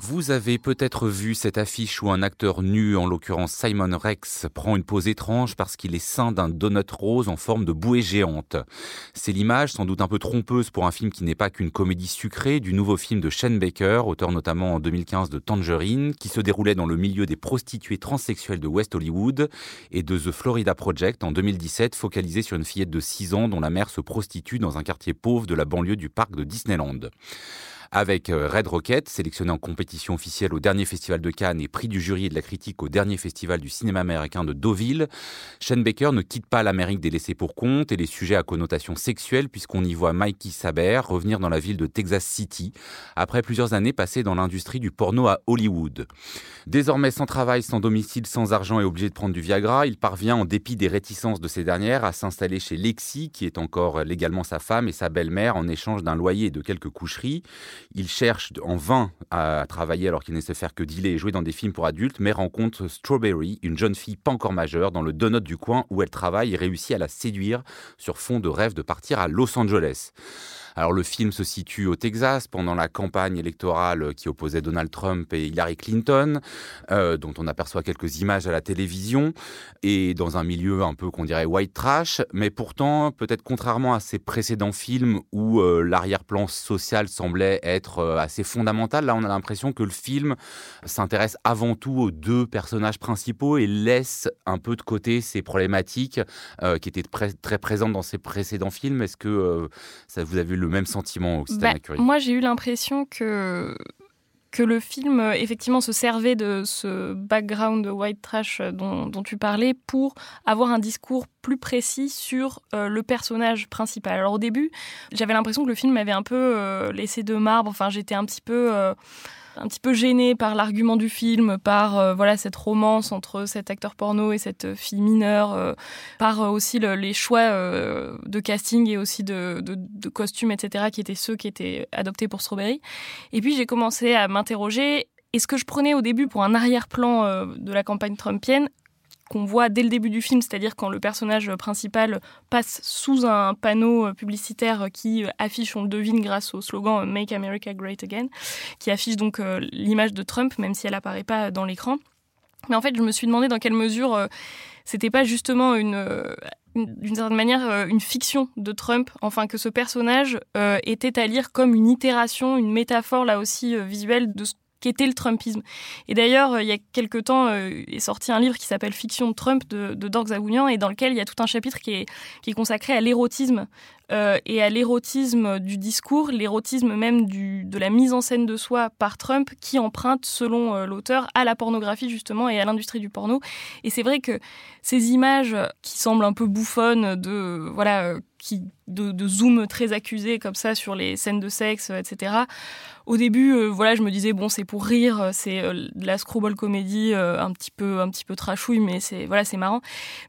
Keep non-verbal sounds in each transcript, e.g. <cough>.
Vous avez peut-être vu cette affiche où un acteur nu, en l'occurrence Simon Rex, prend une pose étrange parce qu'il est saint d'un donut rose en forme de bouée géante. C'est l'image, sans doute un peu trompeuse pour un film qui n'est pas qu'une comédie sucrée, du nouveau film de Shane Baker, auteur notamment en 2015 de Tangerine, qui se déroulait dans le milieu des prostituées transsexuelles de West Hollywood, et de The Florida Project en 2017, focalisé sur une fillette de 6 ans dont la mère se prostitue dans un quartier pauvre de la banlieue du parc de Disneyland avec euh, Red Rocket, sélectionné en compétition officielle au dernier festival de Cannes et prix du jury et de la critique au dernier festival du cinéma américain de Deauville. Shane Baker ne quitte pas l'Amérique des laissés pour compte et les sujets à connotation sexuelle puisqu'on y voit Mikey Saber revenir dans la ville de Texas City après plusieurs années passées dans l'industrie du porno à Hollywood. Désormais sans travail, sans domicile, sans argent et obligé de prendre du Viagra, il parvient en dépit des réticences de ces dernières à s'installer chez Lexi qui est encore légalement sa femme et sa belle-mère en échange d'un loyer et de quelques coucheries. Il cherche en vain à travailler alors qu'il ne sait faire que dealer et jouer dans des films pour adultes, mais rencontre Strawberry, une jeune fille pas encore majeure, dans le donut du coin où elle travaille et réussit à la séduire sur fond de rêve de partir à Los Angeles. Alors le film se situe au Texas pendant la campagne électorale qui opposait Donald Trump et Hillary Clinton, euh, dont on aperçoit quelques images à la télévision, et dans un milieu un peu qu'on dirait white trash, mais pourtant peut-être contrairement à ses précédents films où euh, l'arrière-plan social semblait être euh, assez fondamental, là on a l'impression que le film s'intéresse avant tout aux deux personnages principaux et laisse un peu de côté ces problématiques qui étaient très présentes dans ses précédents films. Est-ce que ça vous avez le même sentiment, bah, Moi, j'ai eu l'impression que que le film euh, effectivement se servait de ce background de white trash euh, dont, tu parlais pour avoir un discours plus précis sur euh, le personnage principal. Alors au début, j'avais l'impression que le film m'avait un peu laissé de marbre. Enfin, j'étais un petit peu un petit peu gênée par l'argument du film, par euh, voilà cette romance entre cet acteur porno et cette fille mineure, euh, par euh, aussi les choix de casting et aussi de, de, costumes, etc., qui étaient ceux qui étaient adoptés pour Strawberry. Et puis j'ai commencé à m'interroger est-ce que je prenais au début pour un arrière-plan de la campagne trumpienne qu'on voit dès le début du film, c'est-à-dire quand le personnage principal passe sous un panneau publicitaire qui affiche, on le devine grâce au slogan Make America Great Again, qui affiche donc euh, l'image de Trump, même si elle apparaît pas dans l'écran. Mais en fait, je me suis demandé dans quelle mesure euh, c'était pas justement une, euh, d'une certaine manière une fiction de Trump, enfin que ce personnage était à lire comme une itération, une métaphore là aussi visuelle de ce qu'était le Trumpisme. Et d'ailleurs, euh, il y a quelque temps, euh, est sorti un livre qui s'appelle Fiction de Trump de, de Dork et dans lequel il y a tout un chapitre qui est, qui est consacré à l'érotisme euh, et à l'érotisme du discours, l'érotisme même du, de la mise en scène de soi par Trump qui emprunte, selon l'auteur, à la pornographie justement et à l'industrie du porno. Et c'est vrai que ces images qui semblent un peu bouffonnes de voilà de, zoom très accusé comme ça sur les scènes de sexe, etc. Au début, euh, voilà, je me disais bon, c'est pour rire, c'est euh, de la screwball comédie euh, un petit peu, un petit peu trashouille, mais c'est voilà, c'est marrant.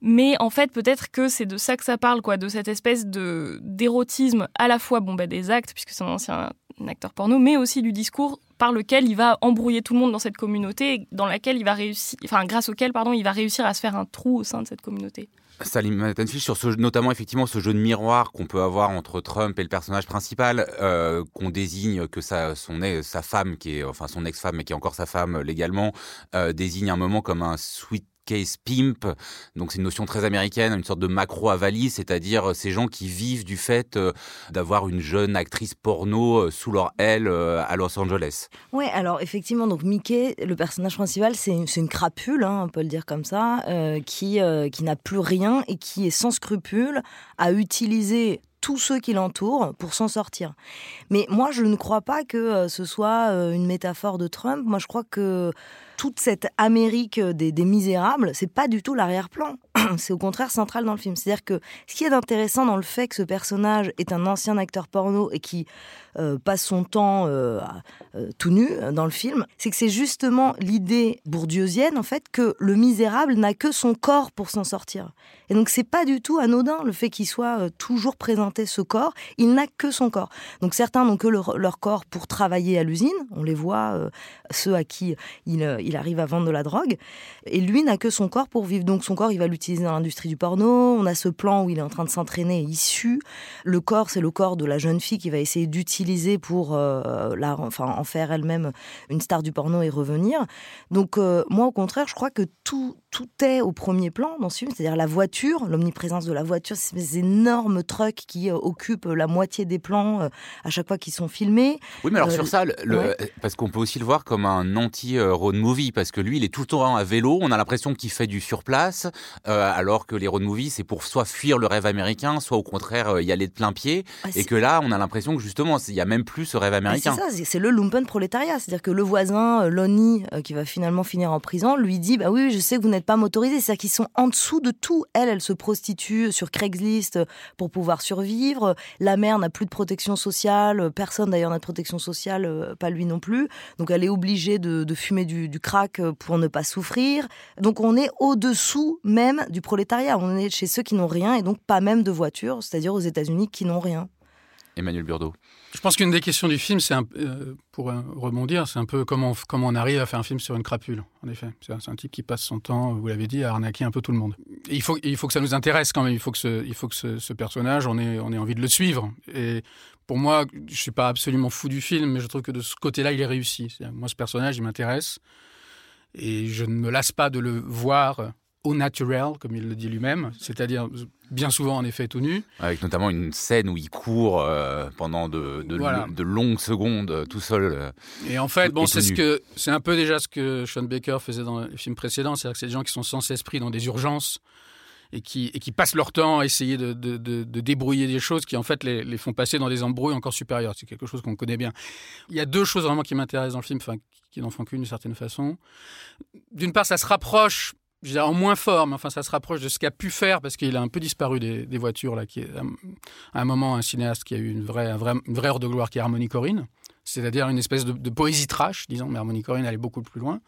Mais en fait, peut-être que c'est de ça que ça parle, quoi, de cette espèce de d'érotisme à la fois bon bah des actes puisque c'est un ancien acteur porno, mais aussi du discours par lequel il va embrouiller tout le monde dans cette communauté, dans laquelle il va réussir, enfin grâce auquel pardon, il va réussir à se faire un trou au sein de cette communauté. Salim Tenfish, sur ce, notamment effectivement ce jeu de miroir qu'on peut avoir entre Trump et le personnage principal, euh, qu'on désigne que sa, son, sa femme, qui est, enfin son ex-femme, mais qui est encore sa femme légalement, euh, désigne un moment comme un sweet case pimp. Donc c'est une notion très américaine, une sorte de macro avalie, c'est-à-dire euh, ces gens qui vivent du fait euh, d'avoir une jeune actrice porno euh, sous leur aile à Los Angeles. Ouais, alors effectivement, donc Mickey, le personnage principal, c'est une, une, crapule, hein, on peut le dire comme ça, qui, qui n'a plus rien et qui est sans scrupule à utiliser tous ceux qui l'entourent pour s'en sortir. Mais moi, je ne crois pas que ce soit une métaphore de Trump. Moi, je crois que toute cette Amérique des, des misérables, c'est pas du tout l'arrière-plan. <clears throat> c'est au contraire central dans le film. C'est-à-dire que ce qui est intéressant dans le fait que ce personnage est un ancien acteur porno et qui euh, passe son temps euh, euh, tout nu dans le film, c'est que c'est justement l'idée bourdieusienne en fait que le misérable n'a que son corps pour s'en sortir. Et donc c'est pas du tout anodin le fait qu'il soit toujours présenté ce corps, il n'a que son corps. Donc certains n'ont que leur, corps pour travailler à l'usine, on les voit, euh, ceux à qui il, euh, il, arrive à vendre de la drogue, et lui n'a que son corps pour vivre. Donc son corps, il va l'utiliser dans l'industrie du porno, on a ce plan où il est en train de s'entraîner issu. Le corps, c'est le corps de la jeune fille qui va essayer d'utiliser pour euh, la, enfin, en faire elle-même une star du porno et revenir. Donc moi, au contraire, je crois que tout, tout est au premier plan dans ce film, c'est-à-dire la voiture, l'omniprésence de la voiture, ces énormes trucks qui euh, occupent la moitié des plans euh, à chaque fois qu'ils sont filmés. Oui, mais alors sur euh, ça, parce qu'on peut aussi le voir comme un anti-road movie, parce que lui, il est tout le temps à vélo, on a l'impression qu'il fait du surplace, alors que les road movies, c'est pour soit fuir le rêve américain, soit au contraire y aller de plein pied, ah, et que là, on a l'impression que justement, il n'y a même plus ce rêve ah, américain. c'est ça, c'est le lumpen prolétariat, c'est-à-dire que le voisin, Lonnie, qui va finalement finir en prison, lui dit, bah oui, je sais que vous n'êtes pas motorisé, c'est-à-dire qu'ils sont en dessous de tout. Elle, elle se prostitue sur Craigslist pour pouvoir survivre. La mère n'a plus de protection sociale. Personne d'ailleurs n'a de protection sociale, euh, pas lui non plus. Donc elle est obligée de, fumer du, crack pour ne pas souffrir. Donc on est au-dessous même du prolétariat. On est chez ceux qui n'ont rien et donc pas même de voiture, c'est-à-dire aux États-Unis qui n'ont rien. Emmanuel Burdeau. Je pense qu'une des questions du film, c'est euh, pour rebondir, c'est un peu comment, comment on arrive à faire un film sur une crapule, en effet. C'est un, type qui passe son temps, vous l'avez dit, à arnaquer un peu tout le monde. il, faut, il faut que ça nous intéresse quand même, il faut que ce, il faut que ce, personnage, on ait, on ait envie de le suivre. Et pour moi, je ne suis pas absolument fou du film, mais je trouve que de ce côté-là, il est réussi. Moi, ce personnage, il m'intéresse. Et je ne me lasse pas de le voir au naturel, comme il le dit lui-même, c'est-à-dire bien souvent en effet tout nu. Avec notamment une scène où il court euh, pendant de, de, longues secondes euh, tout seul. Euh, et en fait, bon, c'est ce que c'est un peu déjà ce que Sean Baker faisait dans les films précédents, c'est-à-dire que c'est des gens qui sont sans esprit dans des urgences et qui, et qui passent leur temps à essayer de, débrouiller des choses qui en fait les, les, font passer dans des embrouilles encore supérieures. C'est quelque chose qu'on connaît bien. Il y a deux choses vraiment qui m'intéressent dans le film, enfin qui n'en font qu'une d'une certaine façon. D'une part, ça se rapproche en moins fort, mais enfin ça se rapproche de ce qu'a pu faire parce qu'il a un peu disparu des, voitures là, qui est à un moment un cinéaste qui a eu une vraie, une vraie heure de gloire qui est Harmony Corinne, c'est-à-dire une espèce de, poésie trash, disons, mais Harmony Corinne allait beaucoup plus loin.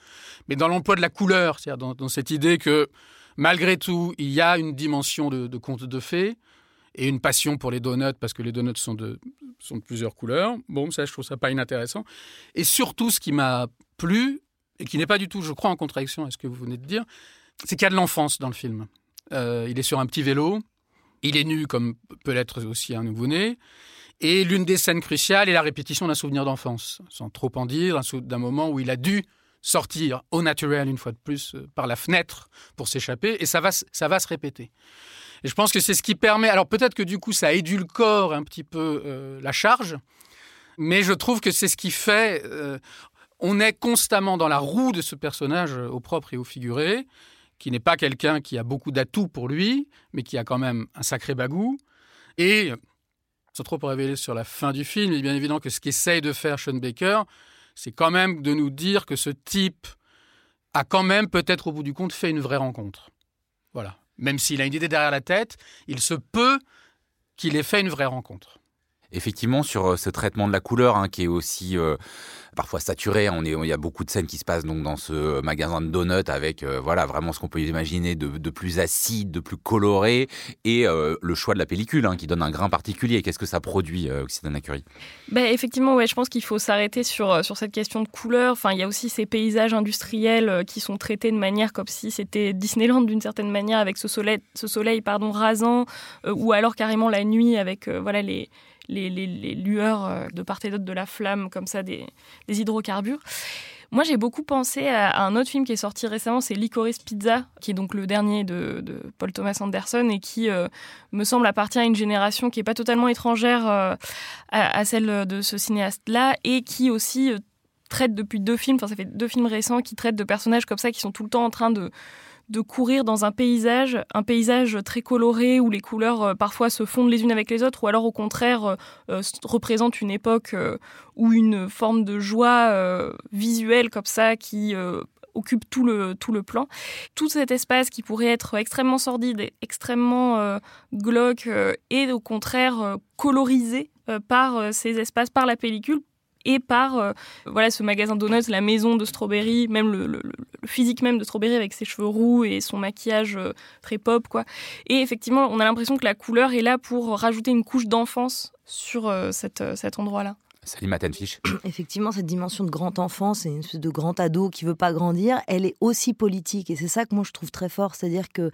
Mais dans l'emploi de la couleur, c'est-à-dire dans, cette idée que malgré tout il y a une dimension de, conte de fées et une passion pour les donuts parce que les donuts sont de, sont de plusieurs couleurs. Bon, ça je trouve ça pas inintéressant. Et surtout ce qui m'a plu et qui n'est pas du tout, je crois, en contradiction avec ce que vous venez de dire, c'est qu'il y a de l'enfance dans le film. Euh, il est sur un petit vélo, il est nu comme peut l'être aussi un nouveau-né, et l'une des scènes cruciales est la répétition d'un souvenir d'enfance, sans trop en dire, d'un moment où il a dû sortir au naturel une fois de plus euh, par la fenêtre pour s'échapper, et ça va, ça va se répéter. Et je pense que c'est ce qui permet, alors peut-être que du coup ça édulcore un petit peu euh, la charge, mais je trouve que c'est ce qui fait, on est constamment dans la roue de ce personnage au propre et au figuré, qui n'est pas quelqu'un qui a beaucoup d'atouts pour lui, mais qui a quand même un sacré bagou. Et, sans trop révéler sur la fin du film, il est bien évident que ce qu'essaye de faire Sean Baker, c'est quand même de nous dire que ce type a quand même peut-être au bout du compte fait une vraie rencontre. Voilà. Même s'il a une idée derrière la tête, il se peut qu'il ait fait une vraie rencontre. Effectivement, sur euh, ce traitement de la couleur, hein, qui est aussi euh, parfois saturé, on est, il y a beaucoup de scènes qui se passent donc dans ce magasin de donuts avec euh, voilà vraiment ce qu'on peut imaginer de, plus acide, de plus coloré, et le choix de la pellicule hein, qui donne un grain particulier. Qu'est-ce que ça produit, Occitana Curie ben, Effectivement, ouais, je pense qu'il faut s'arrêter sur, sur cette question de couleur. Enfin, il y a aussi ces paysages industriels qui sont traités de manière comme si c'était Disneyland d'une certaine manière, avec ce soleil, ce soleil pardon, rasant, ou alors carrément la nuit avec voilà les les, lueurs euh, de part et d'autre de la flamme, comme ça, des, hydrocarbures. Moi, j'ai beaucoup pensé à, un autre film qui est sorti récemment, c'est Licorice Pizza, qui est donc le dernier de, Paul Thomas Anderson et qui, euh, me semble, appartient à une génération qui n'est pas totalement étrangère euh, à, celle de ce cinéaste-là et qui aussi traite depuis deux films, enfin, ça fait deux films récents qui traitent de personnages comme ça qui sont tout le temps en train de de courir dans un paysage, un paysage très coloré où les couleurs euh, parfois se fondent les unes avec les autres, ou alors au contraire euh, euh, représentent une époque ou une forme de joie visuelle comme ça qui occupe tout le, tout le plan. Tout cet espace qui pourrait être extrêmement sordide, extrêmement glauque, est au contraire colorisé par ces espaces, par la pellicule, et par euh, voilà ce magasin Donuts, la maison de Strawberry, même le, physique même de Strawberry avec ses cheveux roux et son maquillage euh, très pop quoi. Et effectivement, on a l'impression que la couleur est là pour rajouter une couche d'enfance sur euh, cette, cet endroit-là. Salut Tenfish. <coughs> Effectivement, cette dimension de grand enfant, c'est une espèce de grand ado qui veut pas grandir, elle est aussi politique. Et c'est ça que moi je trouve très fort. C'est-à-dire que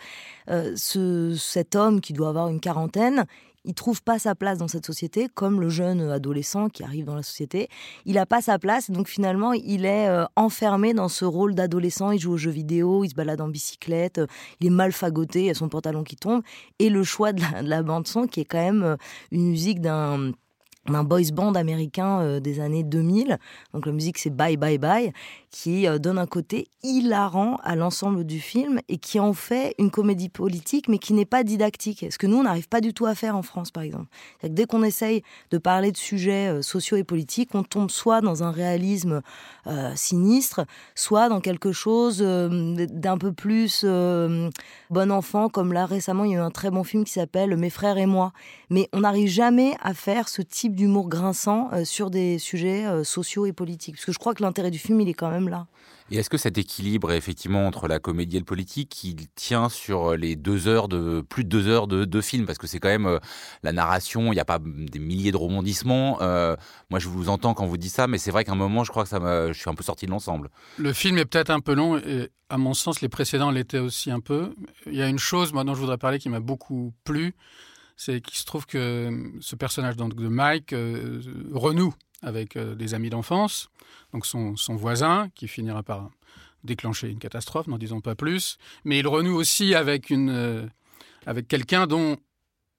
ce, cet homme qui doit avoir une quarantaine, il trouve pas sa place dans cette société, comme le jeune adolescent qui arrive dans la société. Il a pas sa place, donc finalement, il est euh, enfermé dans ce rôle d'adolescent. Il joue aux jeux vidéo, il se balade en bicyclette, euh, il est mal fagoté, il a son pantalon qui tombe, et le choix de la bande son qui est quand même euh, une musique d'un un boys band américain euh, des années 2000. Donc la musique c'est Bye Bye Bye, qui euh, donne un côté hilarant à l'ensemble du film et qui en fait une comédie politique, mais qui n'est pas didactique. Ce que nous on n'arrive pas du tout à faire en France, par exemple. Dès qu'on essaye de parler de sujets euh, sociaux et politiques, on tombe soit dans un réalisme sinistre, soit dans quelque chose d'un peu plus bon enfant, comme là récemment il y a eu un très bon film qui s'appelle Mes frères et moi. Mais on n'arrive jamais à faire ce type d'humour grinçant euh, sur des sujets euh, sociaux et politiques. Parce que je crois que l'intérêt du film, il est quand même là. Et est-ce que cet équilibre, effectivement, entre la comédie et le politique, il tient sur les deux heures de plus de deux heures de, de film? Parce que c'est quand même euh, la narration, il n'y a pas des milliers de rebondissements. moi, je vous entends quand vous dites ça, mais c'est vrai qu'à un moment, je crois que ça je suis un peu sorti de l'ensemble. Le film est peut-être un peu long, et à mon sens, les précédents l'étaient aussi un peu. Il y a une chose, moi, dont je voudrais parler, qui m'a beaucoup plu c'est qu'il se trouve que ce personnage donc, de Mike euh, renoue avec euh, des amis d'enfance, donc son, voisin, qui finira par déclencher une catastrophe, n'en disons pas plus, mais il renoue aussi avec, euh, avec quelqu'un dont,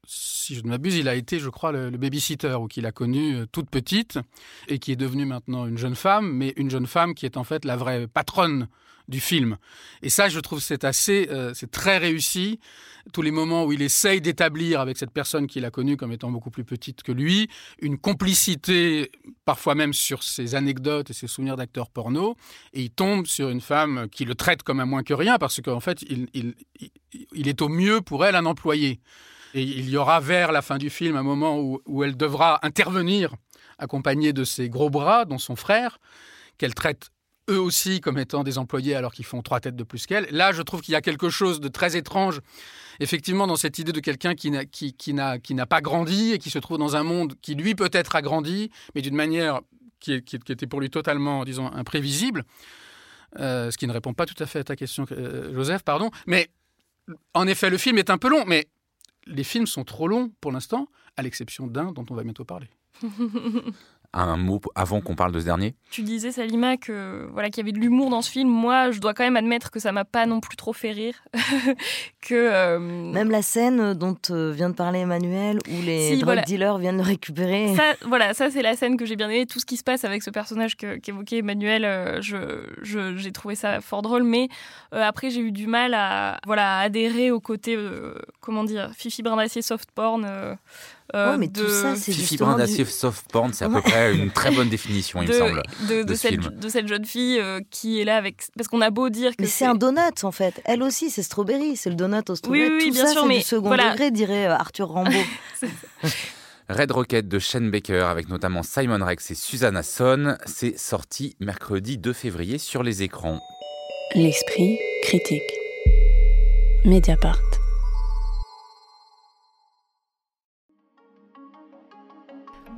si je ne m'abuse, il a été, je crois, le, le babysitter, ou qu'il a connu toute petite, et qui est devenue maintenant une jeune femme, mais une jeune femme qui est en fait la vraie patronne du film. Et ça, je trouve, c'est assez, euh, c'est très réussi. Tous les moments où il essaye d'établir avec cette personne qu'il a connue comme étant beaucoup plus petite que lui, une complicité, parfois même sur ses anecdotes et ses souvenirs d'acteurs porno, et il tombe sur une femme qui le traite comme un moins que rien, parce qu'en fait, il, il, est au mieux pour elle un employé. Et il y aura vers la fin du film un moment où, où elle devra intervenir, accompagnée de ses gros bras, dont son frère, qu'elle traite eux aussi comme étant des employés alors qu'ils font trois têtes de plus qu'elle. Là, je trouve qu'il y a quelque chose de très étrange, effectivement, dans cette idée de quelqu'un qui n'a, qui, qui, n'a, qui n'a pas grandi et qui se trouve dans un monde qui, lui, peut-être a grandi, mais d'une manière qui, qui, était pour lui totalement, disons, imprévisible. Euh, ce qui ne répond pas tout à fait à ta question, euh, Joseph, pardon. Mais en effet, le film est un peu long, mais les films sont trop longs pour l'instant, à l'exception d'un dont on va bientôt parler. <laughs> un mot avant qu'on parle de ce dernier? Tu disais, Salima, que voilà qu'il y avait de l'humour dans ce film. Moi, je dois quand même admettre que ça m'a pas non plus trop fait rire. <laughs> que euh, Même la scène dont euh, vient de parler Emmanuel, où les drug dealers viennent le récupérer. Ça, voilà, ça c'est la scène que j'ai bien aimée. Tout ce qui se passe avec ce personnage qu'évoquait Emmanuel, euh, je, j'ai trouvé ça fort drôle. Mais après, j'ai eu du mal à voilà adhérer au côté comment dire Fifi Brindacier soft porn. Euh, mais tout ça, c'est Fifi d'acier soft porn, c'est à peu près une très bonne définition, il me semble. De, cette, de, cette, jeune fille euh, qui est là avec. Parce qu'on a beau dire que. Mais c'est un donut, en fait. Elle aussi, c'est strawberry. C'est le donut au strawberry. Oui, oui, bien sûr, mais. Du second degré, dirait euh, Arthur Rambaud. <laughs> Red Rocket de Shane Baker avec notamment Simon Rex et Susanna Son, c'est sorti mercredi 2 février sur les écrans. L'esprit critique. Mediapart.